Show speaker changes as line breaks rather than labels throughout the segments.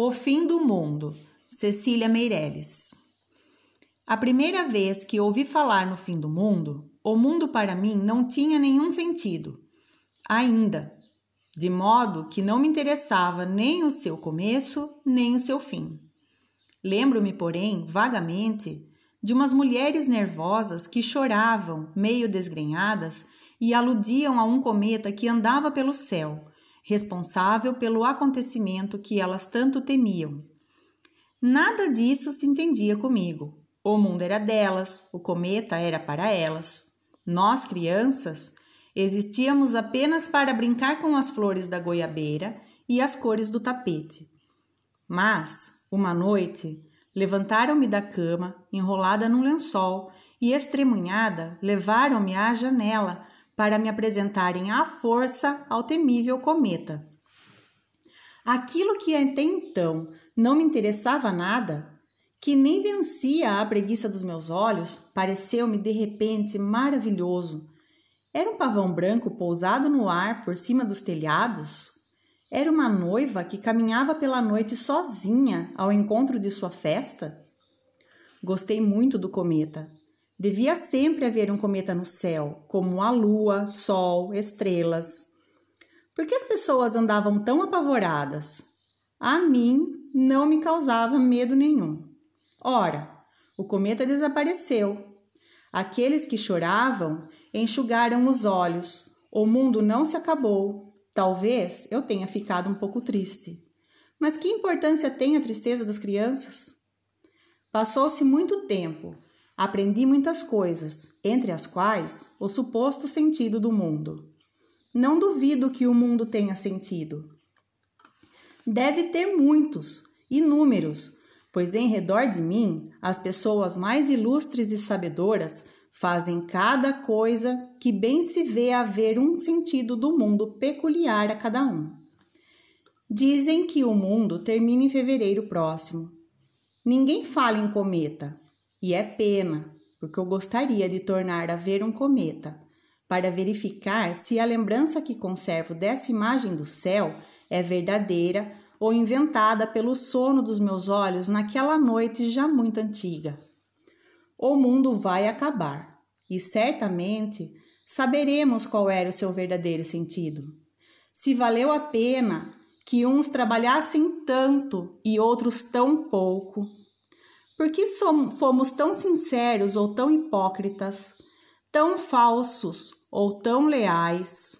O fim do mundo, Cecília Meirelles. A primeira vez que ouvi falar no fim do mundo, o mundo para mim não tinha nenhum sentido, ainda, de modo que não me interessava nem o seu começo, nem o seu fim. Lembro-me, porém, vagamente, de umas mulheres nervosas que choravam, meio desgrenhadas, e aludiam a um cometa que andava pelo céu responsável pelo acontecimento que elas tanto temiam. Nada disso se entendia comigo. O mundo era delas, o cometa era para elas. Nós, crianças, existíamos apenas para brincar com as flores da goiabeira e as cores do tapete. Mas, uma noite, levantaram-me da cama, enrolada num lençol, e estremunhada, levaram-me à janela para me apresentarem à força ao temível cometa. Aquilo que até então não me interessava nada, que nem vencia a preguiça dos meus olhos, pareceu-me de repente maravilhoso. Era um pavão branco pousado no ar por cima dos telhados? Era uma noiva que caminhava pela noite sozinha ao encontro de sua festa? Gostei muito do cometa. Devia sempre haver um cometa no céu, como a lua, sol, estrelas. Por que as pessoas andavam tão apavoradas? A mim não me causava medo nenhum. Ora, o cometa desapareceu. Aqueles que choravam enxugaram os olhos. O mundo não se acabou. Talvez eu tenha ficado um pouco triste. Mas que importância tem a tristeza das crianças? Passou-se muito tempo Aprendi muitas coisas, entre as quais o suposto sentido do mundo. Não duvido que o mundo tenha sentido. Deve ter muitos, inúmeros, pois em redor de mim as pessoas mais ilustres e sabedoras fazem cada coisa que bem se vê haver um sentido do mundo peculiar a cada um. Dizem que o mundo termina em fevereiro próximo. Ninguém fala em cometa, e é pena, porque eu gostaria de tornar a ver um cometa, para verificar se a lembrança que conservo dessa imagem do céu é verdadeira ou inventada pelo sono dos meus olhos naquela noite já muito antiga. O mundo vai acabar e certamente saberemos qual era o seu verdadeiro sentido. Se valeu a pena que uns trabalhassem tanto e outros tão pouco, por que fomos tão sinceros ou tão hipócritas, tão falsos ou tão leais?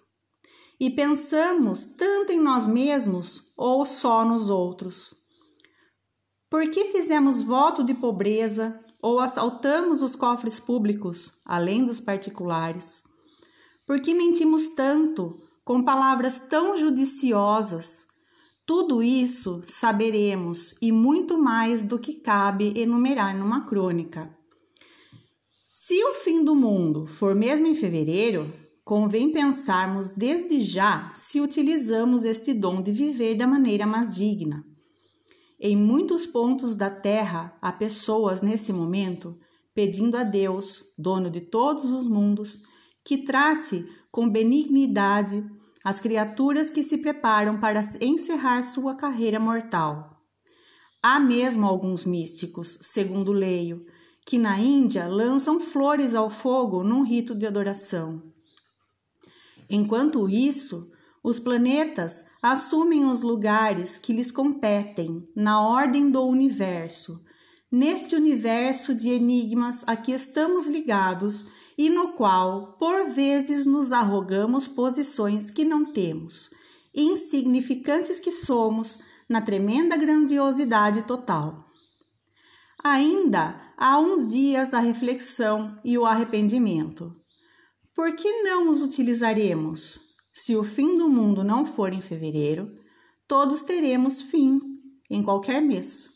E pensamos tanto em nós mesmos ou só nos outros? Por que fizemos voto de pobreza ou assaltamos os cofres públicos, além dos particulares? Por que mentimos tanto, com palavras tão judiciosas, tudo isso saberemos e muito mais do que cabe enumerar numa crônica. Se o fim do mundo for mesmo em fevereiro, convém pensarmos desde já se utilizamos este dom de viver da maneira mais digna. Em muitos pontos da terra há pessoas nesse momento pedindo a Deus, dono de todos os mundos, que trate com benignidade as criaturas que se preparam para encerrar sua carreira mortal. Há mesmo alguns místicos, segundo leio, que na Índia lançam flores ao fogo num rito de adoração. Enquanto isso, os planetas assumem os lugares que lhes competem na ordem do universo, neste universo de enigmas a que estamos ligados e no qual, por vezes, nos arrogamos posições que não temos, insignificantes que somos na tremenda grandiosidade total. Ainda há uns dias a reflexão e o arrependimento. Por que não os utilizaremos? Se o fim do mundo não for em fevereiro, todos teremos fim em qualquer mês.